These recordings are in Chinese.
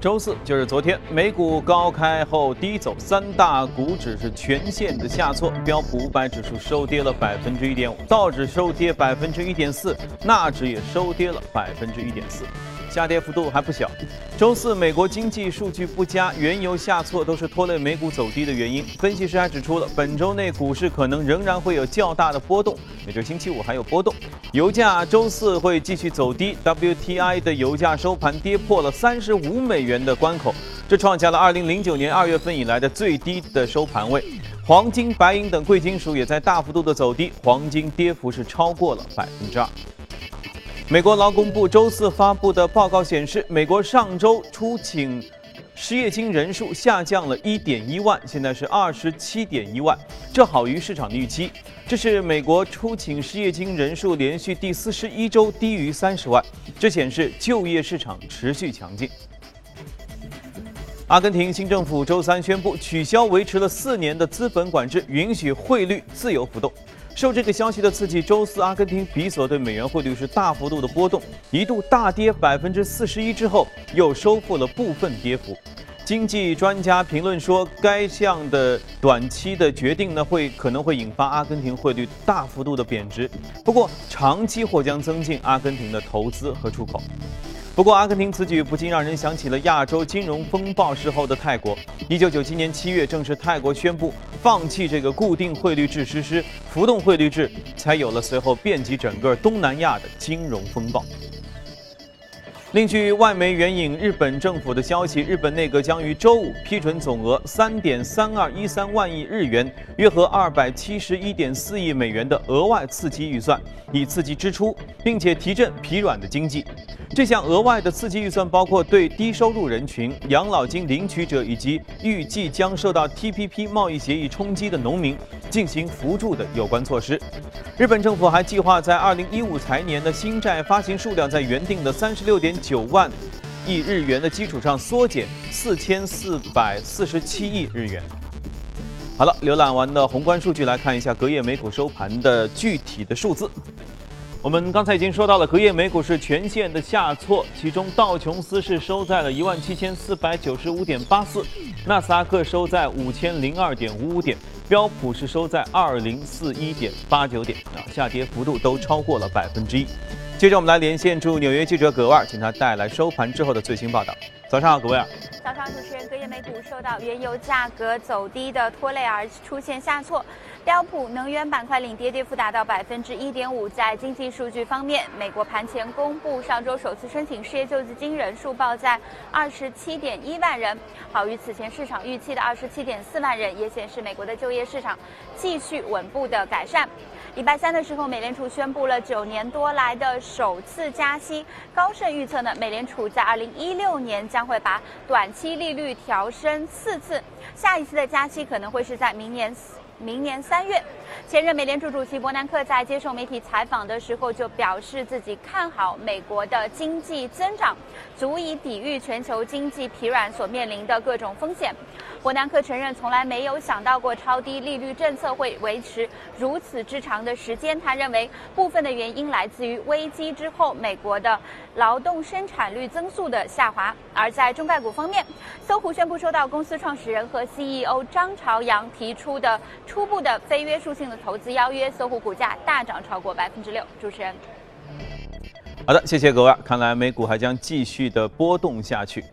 周四就是昨天，美股高开后低走，三大股指是全线的下挫，标普五百指数收跌了百分之一点五，道指收跌百分之一点四，纳指也收跌了百分之一点四。下跌幅度还不小。周四，美国经济数据不佳，原油下挫都是拖累美股走低的原因。分析师还指出了，本周内股市可能仍然会有较大的波动，也就星期五还有波动。油价周四会继续走低，WTI 的油价收盘跌破了三十五美元的关口，这创下了二零零九年二月份以来的最低的收盘位。黄金、白银等贵金属也在大幅度的走低，黄金跌幅是超过了百分之二。美国劳工部周四发布的报告显示，美国上周出请失业金人数下降了1.1万，现在是27.1万，这好于市场的预期。这是美国出请失业金人数连续第四十一周低于30万，这显示就业市场持续强劲。阿根廷新政府周三宣布取消维持了四年的资本管制，允许汇率自由浮动。受这个消息的刺激，周四阿根廷比索对美元汇率是大幅度的波动，一度大跌百分之四十一之后，又收复了部分跌幅。经济专家评论说，该项的短期的决定呢，会可能会引发阿根廷汇率大幅度的贬值，不过长期或将增进阿根廷的投资和出口。不过，阿根廷此举不禁让人想起了亚洲金融风暴时候的泰国。一九九七年七月，正是泰国宣布放弃这个固定汇率制，实施浮动汇率制，才有了随后遍及整个东南亚的金融风暴。另据外媒援引日本政府的消息，日本内阁将于周五批准总额三点三二一三万亿日元，约合二百七十一点四亿美元的额外刺激预算，以刺激支出，并且提振疲软的经济。这项额外的刺激预算包括对低收入人群、养老金领取者以及预计将受到 TPP 贸易协议冲击的农民进行扶助的有关措施。日本政府还计划在二零一五财年的新债发行数量在原定的三十六点九万亿日元的基础上缩减四千四百四十七亿日元。好了，浏览完的宏观数据，来看一下隔夜美股收盘的具体的数字。我们刚才已经说到了，隔夜美股是全线的下挫，其中道琼斯是收在了一万七千四百九十五点八四，纳斯达克收在五千零二点五五点。标普是收在二零四一点八九点啊，下跌幅度都超过了百分之一。接着我们来连线驻纽约记者葛万，请他带来收盘之后的最新报道。早上好，葛万。早上，主持人，隔夜美股受到原油价格走低的拖累而出现下挫。标普能源板块领跌，跌幅达到百分之一点五。在经济数据方面，美国盘前公布上周首次申请失业救济金人数报在二十七点一万人，好于此前市场预期的二十七点四万人，也显示美国的就业市场继续稳步的改善。礼拜三的时候，美联储宣布了九年多来的首次加息，高盛预测呢，美联储在二零一六年将会把短期利率调升四次，下一次的加息可能会是在明年。明年三月，前任美联储主席伯南克在接受媒体采访的时候就表示自己看好美国的经济增长，足以抵御全球经济疲软所面临的各种风险。伯南克承认，从来没有想到过超低利率政策会维持如此之长的时间。他认为，部分的原因来自于危机之后美国的劳动生产率增速的下滑。而在中概股方面，搜狐宣布收到公司创始人和 CEO 张朝阳提出的初步的非约束性的投资邀约，搜狐股价大涨超过百分之六。主持人，好的，谢谢各位。看来美股还将继续的波动下去。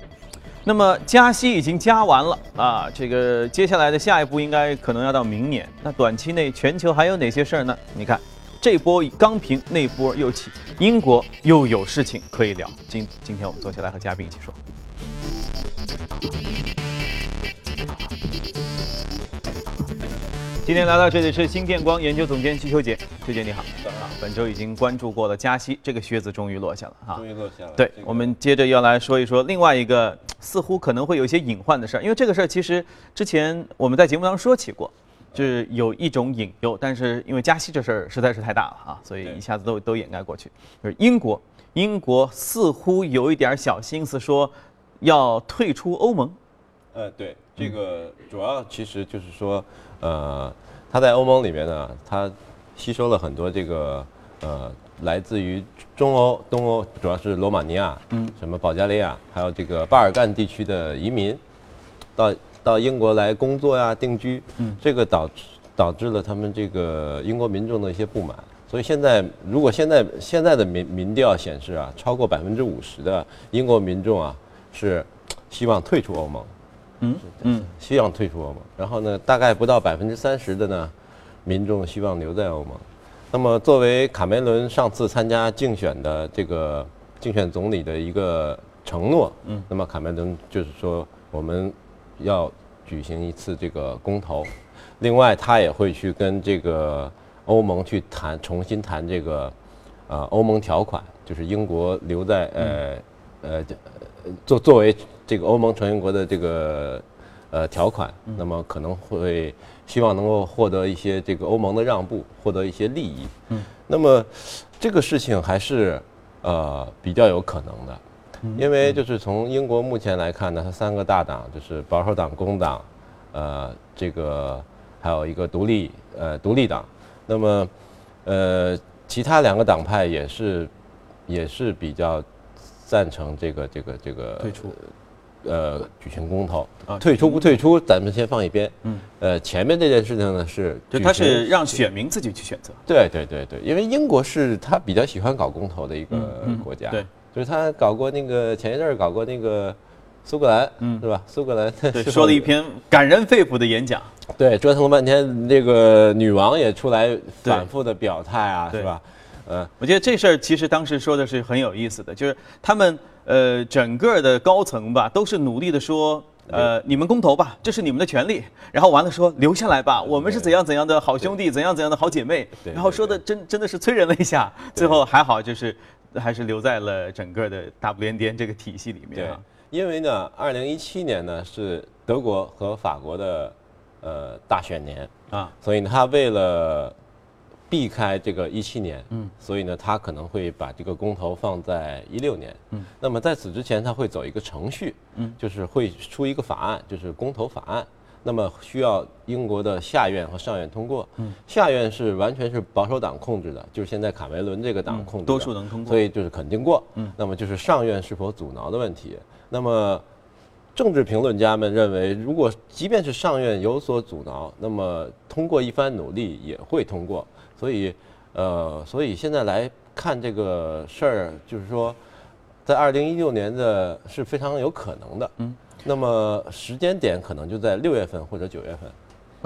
那么加息已经加完了啊，这个接下来的下一步应该可能要到明年。那短期内全球还有哪些事儿呢？你看，这波刚平，那波又起，英国又有事情可以聊。今今天我们坐下来和嘉宾一起说。今天来到这里是新电光研究总监徐秋杰，秋杰你好。本周已经关注过了加息，这个靴子终于落下了哈。终于落下了。对，我们接着要来说一说另外一个似乎可能会有一些隐患的事儿，因为这个事儿其实之前我们在节目当中说起过，就是有一种隐忧，但是因为加息这事儿实在是太大了啊，所以一下子都都掩盖过去。就是英国，英国似乎有一点小心思，说要退出欧盟。呃，对，这个主要其实就是说。呃，它在欧盟里面呢，它吸收了很多这个呃来自于中欧、东欧，主要是罗马尼亚，嗯，什么保加利亚，还有这个巴尔干地区的移民，到到英国来工作呀、定居，嗯，这个导致导致了他们这个英国民众的一些不满。所以现在，如果现在现在的民民调显示啊，超过百分之五十的英国民众啊是希望退出欧盟，嗯嗯，希望退出欧盟。然后呢，大概不到百分之三十的呢，民众希望留在欧盟。那么作为卡梅伦上次参加竞选的这个竞选总理的一个承诺，嗯，那么卡梅伦就是说我们要举行一次这个公投，另外他也会去跟这个。欧盟去谈重新谈这个，呃，欧盟条款，就是英国留在呃呃作作为这个欧盟成员国的这个呃条款，那么可能会希望能够获得一些这个欧盟的让步，获得一些利益。嗯，那么这个事情还是呃比较有可能的，因为就是从英国目前来看呢，它三个大党就是保守党、工党，呃，这个还有一个独立呃独立党。那么，呃，其他两个党派也是，也是比较赞成这个这个这个退出，呃，举行公投啊，退出不退出，咱们先放一边。嗯，呃，前面这件事情呢是，就他是让选民自己去选择。对对对对，因为英国是他比较喜欢搞公投的一个国家，对，就是他搞过那个前一阵儿搞过那个。苏格兰，嗯，是吧？苏格兰对 说了一篇感人肺腑的演讲，对，折腾了半天，这个女王也出来反复的表态啊，是吧？呃，我觉得这事儿其实当时说的是很有意思的，就是他们呃整个的高层吧，都是努力的说，呃，你们公投吧，这是你们的权利，然后完了说留下来吧，我们是怎样怎样的好兄弟，怎样怎样的好姐妹，然后说的真真的是催人了一下，最后还好就是还是留在了整个的大不列颠这个体系里面啊。因为呢，二零一七年呢是德国和法国的呃大选年。啊，所以呢，他为了避开这个一七年，嗯，所以呢，他可能会把这个公投放在一六年，嗯，那么在此之前，他会走一个程序，嗯，就是会出一个法案，就是公投法案，那么需要英国的下院和上院通过，嗯，下院是完全是保守党控制的，就是现在卡梅伦这个党控制，多数能通过，所以就是肯定过，嗯，那么就是上院是否阻挠的问题。那么，政治评论家们认为，如果即便是上院有所阻挠，那么通过一番努力也会通过。所以，呃，所以现在来看这个事儿，就是说，在二零一六年的是非常有可能的。嗯，那么时间点可能就在六月份或者九月份。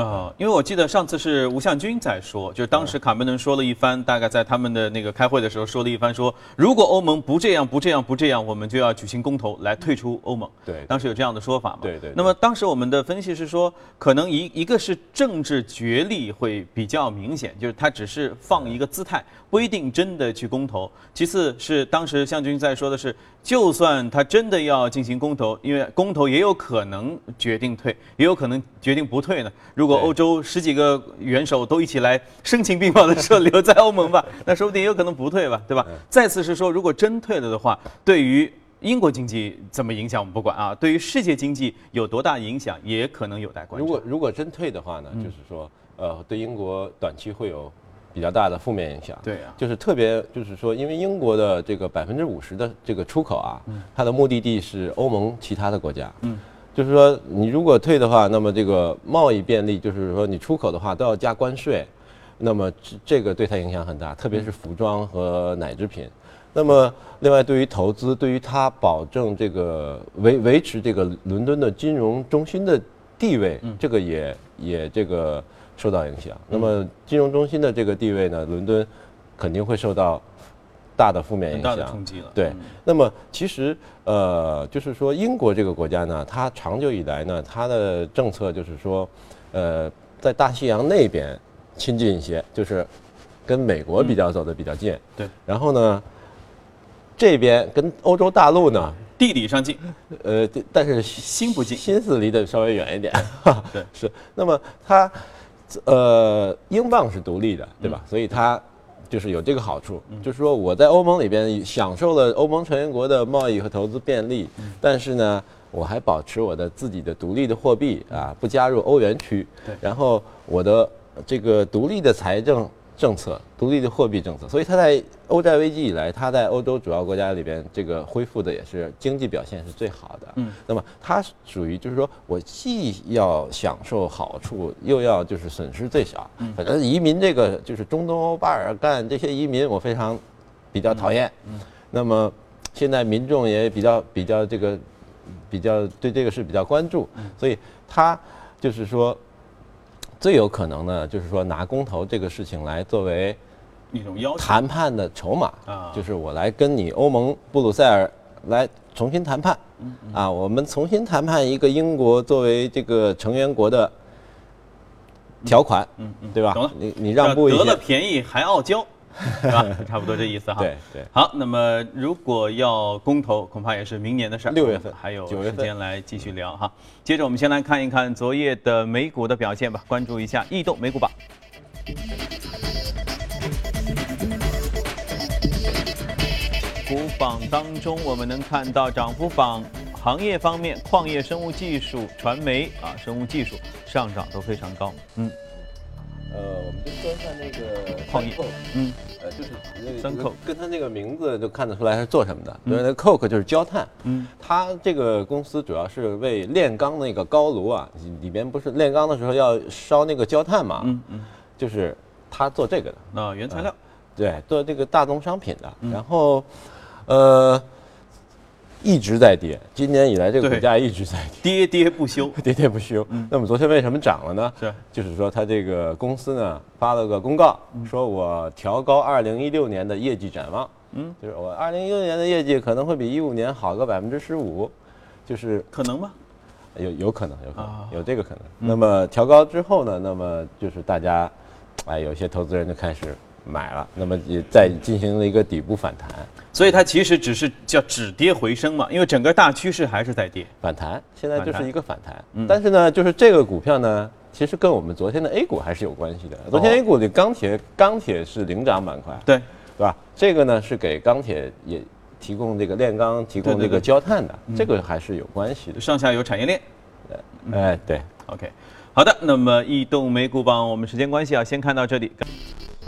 啊，因为我记得上次是吴向军在说，就是当时卡梅伦说了一番，大概在他们的那个开会的时候说了一番，说如果欧盟不这样不这样不这样，我们就要举行公投来退出欧盟。对，当时有这样的说法嘛？对对。那么当时我们的分析是说，可能一一个是政治角力会比较明显，就是他只是放一个姿态，不一定真的去公投。其次是当时向军在说的是，就算他真的要进行公投，因为公投也有可能决定退，也有可能决定不退呢。如如果欧洲十几个元首都一起来声情并茂的说留在欧盟吧，那说不定也有可能不退吧，对吧？再次是说，如果真退了的话，对于英国经济怎么影响我们不管啊，对于世界经济有多大影响也可能有待观察。如果如果真退的话呢，就是说，呃，对英国短期会有比较大的负面影响。对啊，就是特别就是说，因为英国的这个百分之五十的这个出口啊，它的目的地是欧盟其他的国家。嗯。就是说，你如果退的话，那么这个贸易便利，就是说你出口的话都要加关税，那么这这个对它影响很大，特别是服装和奶制品。那么另外，对于投资，对于它保证这个维维持这个伦敦的金融中心的地位，这个也也这个受到影响。那么金融中心的这个地位呢，伦敦肯定会受到。大的负面影响，冲击了。对，那么其实呃，就是说英国这个国家呢，它长久以来呢，它的政策就是说，呃，在大西洋那边亲近一些，就是跟美国比较走的比较近。对。然后呢，这边跟欧洲大陆呢，地理上近，呃，但是心不近，心思离得稍微远一点。对，是。那么它，呃，英镑是独立的，对吧？所以它。就是有这个好处，就是说我在欧盟里边享受了欧盟成员国的贸易和投资便利，但是呢，我还保持我的自己的独立的货币啊，不加入欧元区。然后我的这个独立的财政政策，独立的货币政策，所以它在欧债危机以来，它在欧洲主要国家里边这个恢复的也是经济表现是最好的。嗯，那么它属于就是说我既要享受好处，又要就是损失最小。嗯，反正移民这个就是中东欧、巴尔干这些移民，我非常比较讨厌。嗯，那么现在民众也比较比较这个比较对这个事比较关注，所以它就是说。最有可能呢，就是说拿公投这个事情来作为一种要谈判的筹码啊，就是我来跟你欧盟布鲁塞尔来重新谈判，啊，我们重新谈判一个英国作为这个成员国的条款，嗯嗯，对吧？你你让步一下，得了便宜还傲娇。是吧？差不多这意思哈。对对。好，那么如果要公投，恐怕也是明年的事儿。六月份还有时间来继续聊哈。接着我们先来看一看昨夜的美股的表现吧，关注一下异动美股榜。股榜当中，我们能看到涨幅榜行业方面，矿业、生物技术、传媒啊，生物技术上涨都非常高。嗯。呃，我们就说一下那个矿业，嗯，呃，就是三扣，跟他那个名字就看得出来是做什么的。因为那 coke 就是焦炭，嗯，它这个公司主要是为炼钢那个高炉啊，里边不是炼钢的时候要烧那个焦炭嘛，嗯嗯，就是他做这个的，那原材料，对，做这个大宗商品的，然后，呃。一直在跌，今年以来这个股价一直在跌，跌跌不休，跌跌不休。那么昨天为什么涨了呢？是，就是说它这个公司呢发了个公告，说我调高二零一六年的业绩展望。嗯，就是我二零一六年的业绩可能会比一五年好个百分之十五，就是可能吗？有有可能，有可能有这个可能。那么调高之后呢？那么就是大家，哎，有些投资人就开始。买了，那么也在进行了一个底部反弹，所以它其实只是叫止跌回升嘛，因为整个大趋势还是在跌。反弹，现在就是一个反弹。但是呢，就是这个股票呢，其实跟我们昨天的 A 股还是有关系的。昨天 A 股的钢铁，钢铁是领涨板块，对。对吧？这个呢是给钢铁也提供这个炼钢、提供这个焦炭的，这个还是有关系的。上下游产业链，哎。对，OK，好的。那么异动美股榜，我们时间关系啊，先看到这里。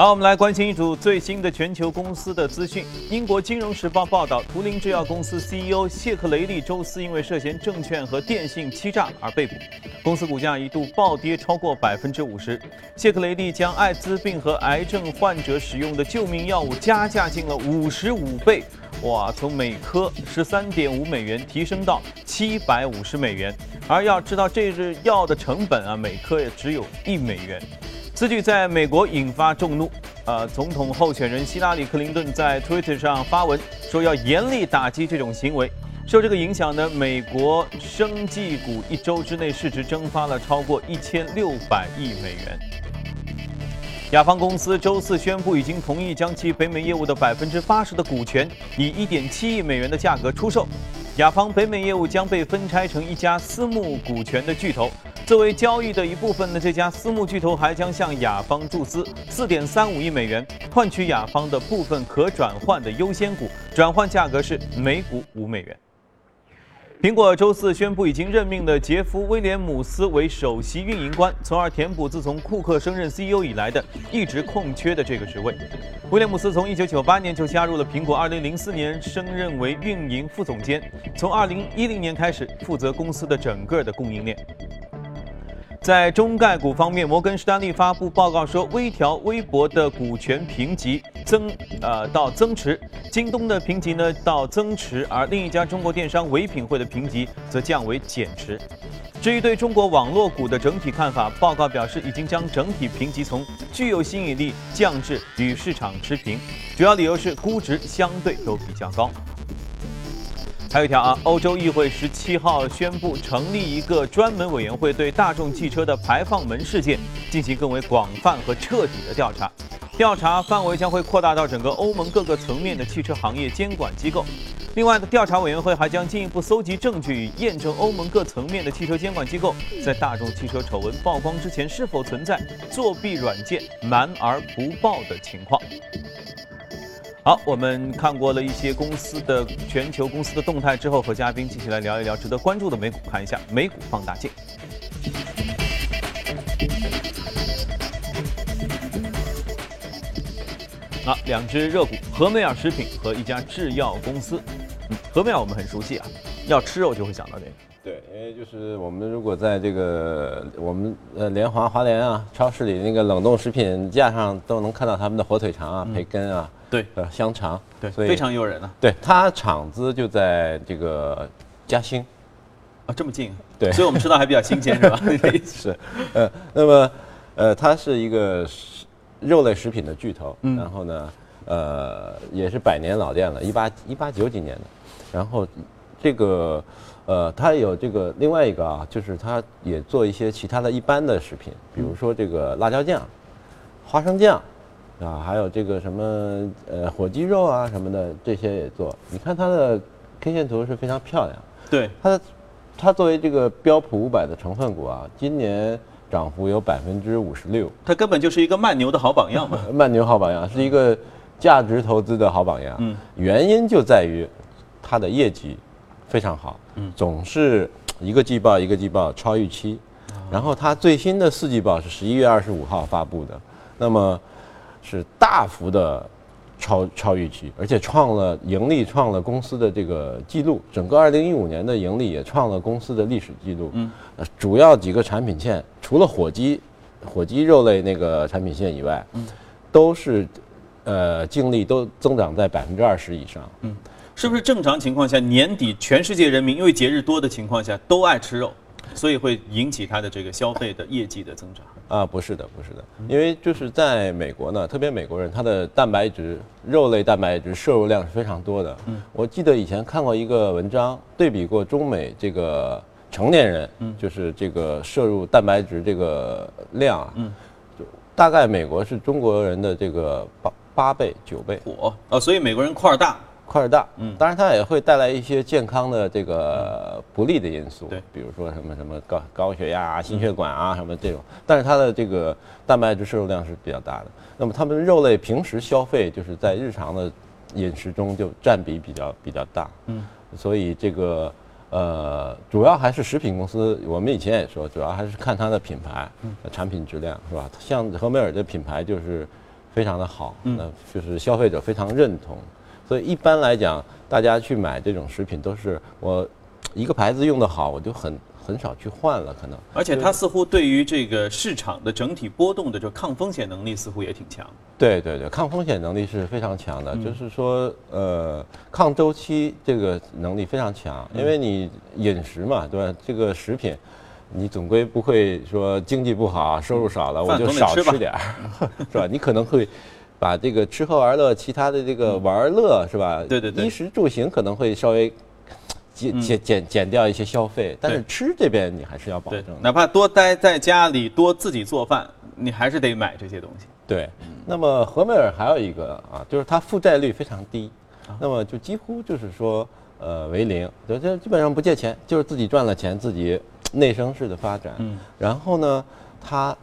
好，我们来关心一组最新的全球公司的资讯。英国金融时报报道，图灵制药公司 CEO 谢克雷利周四因为涉嫌证券和电信欺诈而被捕，公司股价一度暴跌超过百分之五十。谢克雷利将艾滋病和癌症患者使用的救命药物加价近了五十五倍，哇，从每颗十三点五美元提升到七百五十美元。而要知道这支药的成本啊，每颗也只有一美元。此举在美国引发众怒，呃，总统候选人希拉里·克林顿在 Twitter 上发文说要严厉打击这种行为。受这个影响呢，美国生技股一周之内市值蒸发了超过一千六百亿美元。雅芳公司周四宣布，已经同意将其北美业务的百分之八十的股权以一点七亿美元的价格出售。雅芳北美业务将被分拆成一家私募股权的巨头。作为交易的一部分呢，这家私募巨头还将向雅芳注资四点三五亿美元，换取雅芳的部分可转换的优先股，转换价格是每股五美元。苹果周四宣布，已经任命的杰夫·威廉姆斯为首席运营官，从而填补自从库克升任 CEO 以来的一直空缺的这个职位。威廉姆斯从1998年就加入了苹果，2004年升任为运营副总监，从2010年开始负责公司的整个的供应链。在中概股方面，摩根士丹利发布报告说，微调微博的股权评级增，呃到增持；京东的评级呢到增持，而另一家中国电商唯品会的评级则降为减持。至于对中国网络股的整体看法，报告表示已经将整体评级从具有吸引力降至与市场持平，主要理由是估值相对都比较高。还有一条啊，欧洲议会十七号宣布成立一个专门委员会，对大众汽车的排放门事件进行更为广泛和彻底的调查。调查范围将会扩大到整个欧盟各个层面的汽车行业监管机构。另外，调查委员会还将进一步搜集证据，验证欧盟各层面的汽车监管机构在大众汽车丑闻曝光之前是否存在作弊软件瞒而不报的情况。好，我们看过了一些公司的全球公司的动态之后，和嘉宾继续来聊一聊值得关注的美股，看一下美股放大镜。啊，两只热股，和美尔食品和一家制药公司。嗯，和美尔我们很熟悉啊，要吃肉就会想到这个。对，因为就是我们如果在这个我们呃联华华联啊超市里那个冷冻食品架上都能看到他们的火腿肠啊、培根啊，对，呃香肠，对，非常诱人啊。对，它厂子就在这个嘉兴，啊，这么近，对，所以我们吃到还比较新鲜，是吧？是，呃，那么呃，它是一个肉类食品的巨头，然后呢，呃，也是百年老店了，一八一八九几年的，然后这个。呃，它有这个另外一个啊，就是它也做一些其他的一般的食品，比如说这个辣椒酱、花生酱，啊，还有这个什么呃火鸡肉啊什么的，这些也做。你看它的 K 线图是非常漂亮。对，它的它作为这个标普五百的成分股啊，今年涨幅有百分之五十六。它根本就是一个慢牛的好榜样嘛。慢牛好榜样是一个价值投资的好榜样。嗯，原因就在于它的业绩非常好。嗯，总是一个季报一个季报超预期，然后它最新的四季报是十一月二十五号发布的，那么是大幅的超超预期，而且创了盈利，创了公司的这个记录，整个二零一五年的盈利也创了公司的历史记录。嗯，主要几个产品线除了火鸡，火鸡肉类那个产品线以外，嗯，都是呃净利都增长在百分之二十以上。嗯。是不是正常情况下年底全世界人民因为节日多的情况下都爱吃肉，所以会引起它的这个消费的业绩的增长？啊，不是的，不是的，因为就是在美国呢，特别美国人他的蛋白质、肉类蛋白质摄入量是非常多的。嗯，我记得以前看过一个文章，对比过中美这个成年人，嗯，就是这个摄入蛋白质这个量啊，嗯，大概美国是中国人的这个八八倍、九倍。火啊，所以美国人块儿大。块儿大，嗯，当然它也会带来一些健康的这个不利的因素，对，比如说什么什么高高血压啊、心血管啊什么这种，但是它的这个蛋白质摄入量是比较大的。那么他们肉类平时消费就是在日常的饮食中就占比比较比较大，嗯，所以这个呃主要还是食品公司，我们以前也说，主要还是看它的品牌、产品质量是吧？像和美尔的品牌就是非常的好，那就是消费者非常认同。所以一般来讲，大家去买这种食品都是我一个牌子用的好，我就很很少去换了，可能。而且它似乎对于这个市场的整体波动的这抗风险能力似乎也挺强。对对对，抗风险能力是非常强的，就是说呃抗周期这个能力非常强，因为你饮食嘛，对吧？这个食品，你总归不会说经济不好，收入少了我就少吃点儿，是吧？你可能会。把这个吃喝玩乐，其他的这个玩乐是吧？对对对，衣食住行可能会稍微减减减减掉一些消费，但是吃这边你还是要保证。哪怕多待在家里，多自己做饭，你还是得买这些东西。对，那么和美尔还有一个啊，就是它负债率非常低，那么就几乎就是说呃为零，就就基本上不借钱，就是自己赚了钱自己内生式的发展。嗯，然后呢，它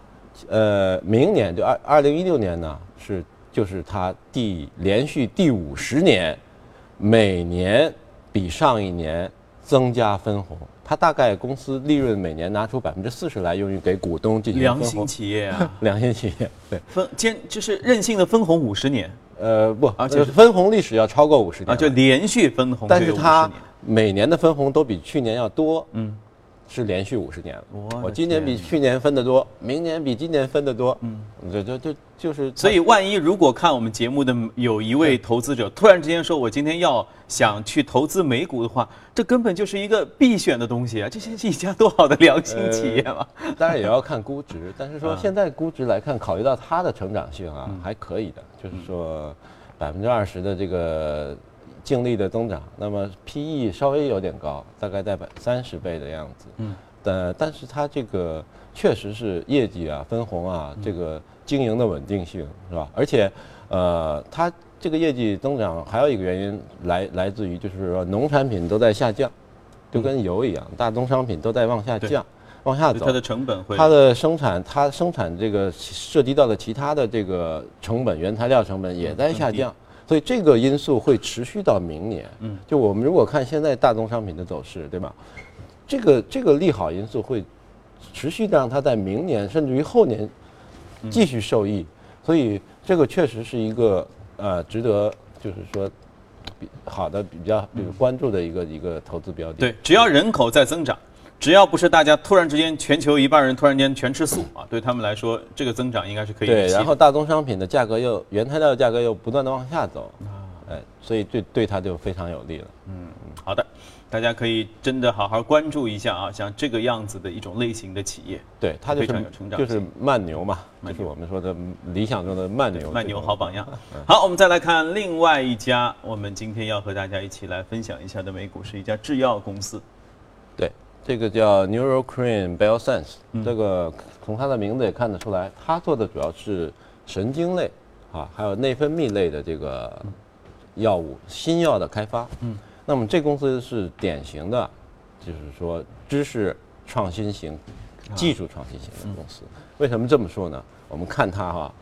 呃明年就二二零一六年呢是。就是它第连续第五十年，每年比上一年增加分红。它大概公司利润每年拿出百分之四十来用于给股东进行良心企业啊，良心企业对。分兼就是任性的分红五十年，呃不而且是分红历史要超过五十年啊就连续分红，但是它每年的分红都比去年要多。嗯。是连续五十年了，我今年比去年分得多，明年比今年分得多，嗯，这这这就是。所以，万一如果看我们节目的有一位投资者突然之间说，我今天要想去投资美股的话，这根本就是一个必选的东西啊！这是一家多好的良心企业嘛。当然也要看估值，但是说现在估值来看，考虑到它的成长性啊，还可以的，就是说百分之二十的这个。净利的增长，那么 P/E 稍微有点高，大概在百三十倍的样子。嗯，但但是它这个确实是业绩啊、分红啊，这个经营的稳定性是吧？而且，呃，它这个业绩增长还有一个原因来来自于就是说农产品都在下降，就跟油一样，大宗商品都在往下降、往下走。它的成本会，它的生产，它生产这个涉及到的其他的这个成本，原材料成本也在下降。所以这个因素会持续到明年。嗯，就我们如果看现在大宗商品的走势，对吧？这个这个利好因素会持续的让它在明年甚至于后年继续受益。所以这个确实是一个呃值得就是说比好的比较比如关注的一个一个投资标的。对，只要人口在增长，只要不是大家突然之间全球一半人突然间全吃素啊，对他们来说，这个增长应该是可以预对，然后大宗商品的价格又原材料价格又不断的往下走，哎，所以对对它就非常有利了。嗯好的，大家可以真的好好关注一下啊，像这个样子的一种类型的企业，对，它就非常是有成长就是慢牛嘛，就是我们说的理想中的慢牛。慢牛好榜样。好，我们再来看另外一家，我们今天要和大家一起来分享一下的美股是一家制药公司。对，这个叫 Neurocrine Biosense，、这嗯个从它的名字也看得出来，它做的主要是神经类啊，还有内分泌类的这个药物新药的开发。嗯，那么这公司是典型的，就是说知识创新型、啊技术创新型嗯的公司。为什么这么说呢？我们看它哈，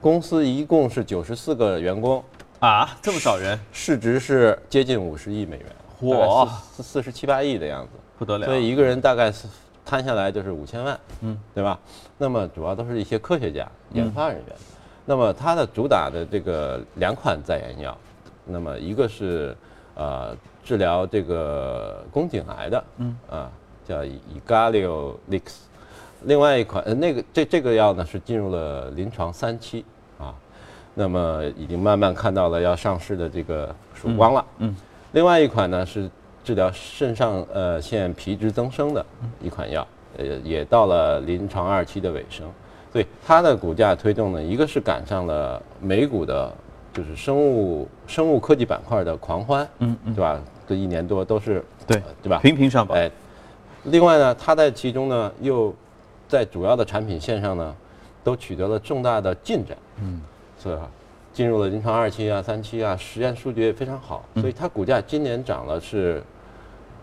公司一共是九十四个员工，啊，这么少人，市值是接近五十亿美元，嚯四四十七八亿的样子。不得了。所以一个人大概是摊下来就是五千万，嗯，对吧？那么主要都是一些科学家、研发人员。那么它的主打的这个两款在研药，那么一个是呃治疗这个宫颈癌的，嗯啊叫 Egalio-Lix，另外一款呃那个这这个药呢是进入了临床三期啊，那么已经慢慢看到了要上市的这个曙光了，嗯嗯另外一款呢是治疗肾上呃腺皮质增生的一款药，呃，也到了临床二期的尾声。所以它的股价推动呢，一个是赶上了美股的，就是生物生物科技板块的狂欢，嗯嗯，对吧？这一年多都是对呃对吧？频频上榜。哎，另外呢，它在其中呢，又在主要的产品线上呢，都取得了重大的进展。嗯，是吧？进入了临床二期啊、三期啊，实验数据也非常好，所以它股价今年涨了是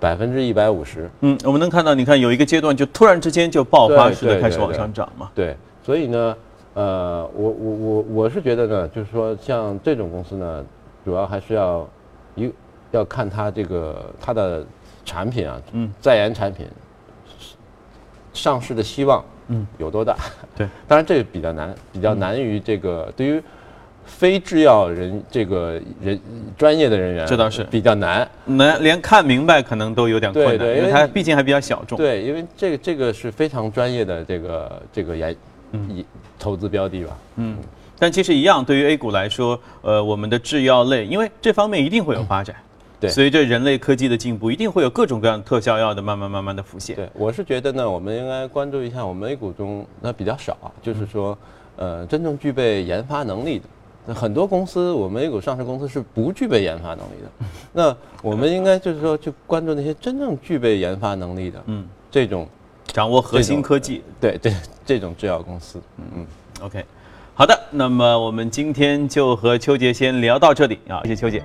百分之一百五十。嗯，我们能看到，你看有一个阶段就突然之间就爆发式的开始往上涨嘛。对，所以呢，呃，我我我我是觉得呢，就是说像这种公司呢，主要还是要一要看它这个它的产品啊，嗯，在研产品上市的希望，嗯，有多大？对，当然这个比较难，比较难于这个对于非制药人这个人专业的人员，这倒是比较难。能连看明白可能都有点困难，因为对对因为它毕竟还比较小众。对，因为这个这个是非常专业的这个这个研一投资标的吧。嗯，但其实一样，对于 A 股来说，呃，我们的制药类，因为这方面一定会有发展。对随着人类科技的进步，一定会有各种各样的特效药的慢慢慢慢的浮现。对，我是觉得呢，我们应该关注一下我们 A 股中那比较少啊，就是说，呃，真正具备研发能力的。那很多公司，我们 A 股上市公司是不具备研发能力的。那我们应该就是说，去关注那些真正具备研发能力的，嗯，这种掌握核心科技。对对这种制药公司，嗯嗯。OK，好的，那么我们今天就和邱杰先聊到这里啊，谢谢邱姐。